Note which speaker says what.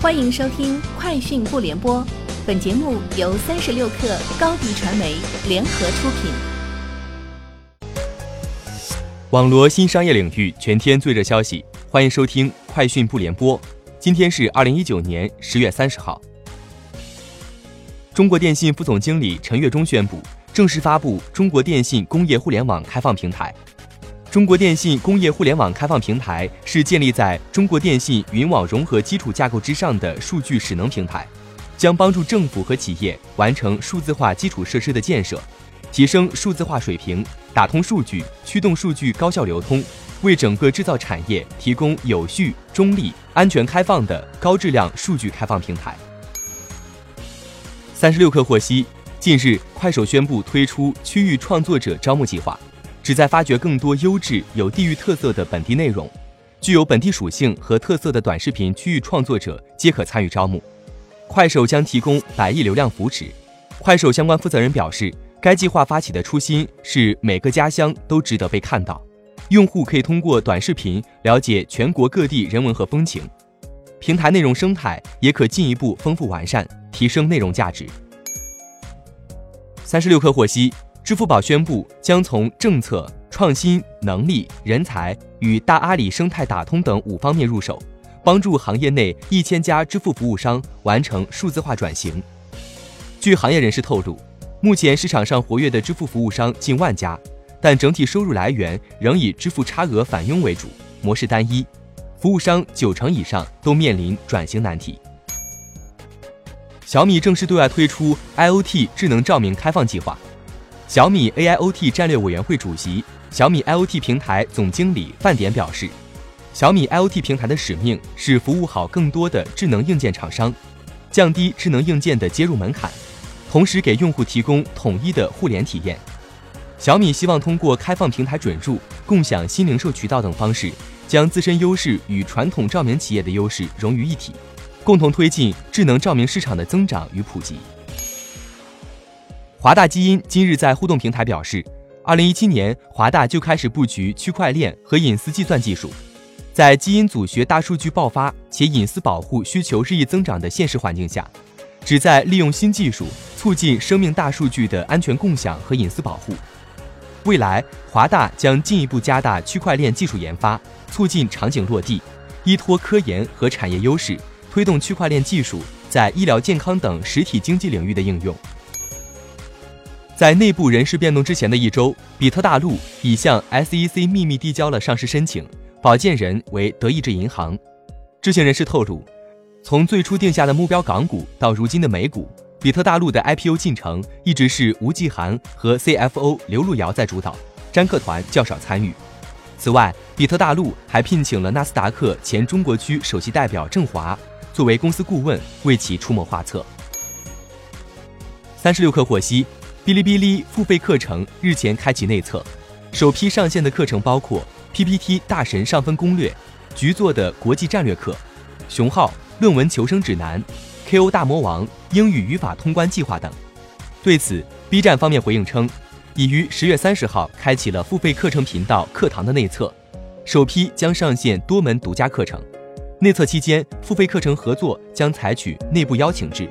Speaker 1: 欢迎收听《快讯不联播》，本节目由三十六克高低传媒联合出品。
Speaker 2: 网罗新商业领域全天最热消息，欢迎收听《快讯不联播》。今天是二零一九年十月三十号。中国电信副总经理陈跃忠宣布，正式发布中国电信工业互联网开放平台。中国电信工业互联网开放平台是建立在中国电信云网融合基础架构之上的数据使能平台，将帮助政府和企业完成数字化基础设施的建设，提升数字化水平，打通数据，驱动数据高效流通，为整个制造产业提供有序、中立、安全、开放的高质量数据开放平台。三十六氪获悉，近日快手宣布推出区域创作者招募计划。旨在发掘更多优质、有地域特色的本地内容，具有本地属性和特色的短视频区域创作者皆可参与招募。快手将提供百亿流量扶持。快手相关负责人表示，该计划发起的初心是每个家乡都值得被看到，用户可以通过短视频了解全国各地人文和风情，平台内容生态也可进一步丰富完善，提升内容价值。三十六氪获悉。支付宝宣布将从政策、创新、能力、人才与大阿里生态打通等五方面入手，帮助行业内一千家支付服务商完成数字化转型。据行业人士透露，目前市场上活跃的支付服务商近万家，但整体收入来源仍以支付差额返佣为主，模式单一，服务商九成以上都面临转型难题。小米正式对外推出 IoT 智能照明开放计划。小米 AIoT 战略委员会主席、小米 IoT 平台总经理范典表示，小米 IoT 平台的使命是服务好更多的智能硬件厂商，降低智能硬件的接入门槛，同时给用户提供统一的互联体验。小米希望通过开放平台准入、共享新零售渠道等方式，将自身优势与传统照明企业的优势融于一体，共同推进智能照明市场的增长与普及。华大基因今日在互动平台表示，二零一七年华大就开始布局区块链和隐私计算技术，在基因组学大数据爆发且隐私保护需求日益增长的现实环境下，旨在利用新技术促进生命大数据的安全共享和隐私保护。未来，华大将进一步加大区块链技术研发，促进场景落地，依托科研和产业优势，推动区块链技术在医疗健康等实体经济领域的应用。在内部人事变动之前的一周，比特大陆已向 SEC 秘密递交了上市申请，保荐人为德意志银行。知情人士透露，从最初定下的目标港股到如今的美股，比特大陆的 IPO 进程一直是吴继涵和 CFO 刘路遥在主导，詹克团较少参与。此外，比特大陆还聘请了纳斯达克前中国区首席代表郑华作为公司顾问，为其出谋划策。三十六氪获悉。哔哩哔哩付费课程日前开启内测，首批上线的课程包括 PPT 大神上分攻略、局座的国际战略课、熊浩论文求生指南、KO 大魔王英语语法通关计划等。对此，B 站方面回应称，已于十月三十号开启了付费课程频道课堂的内测，首批将上线多门独家课程。内测期间，付费课程合作将采取内部邀请制。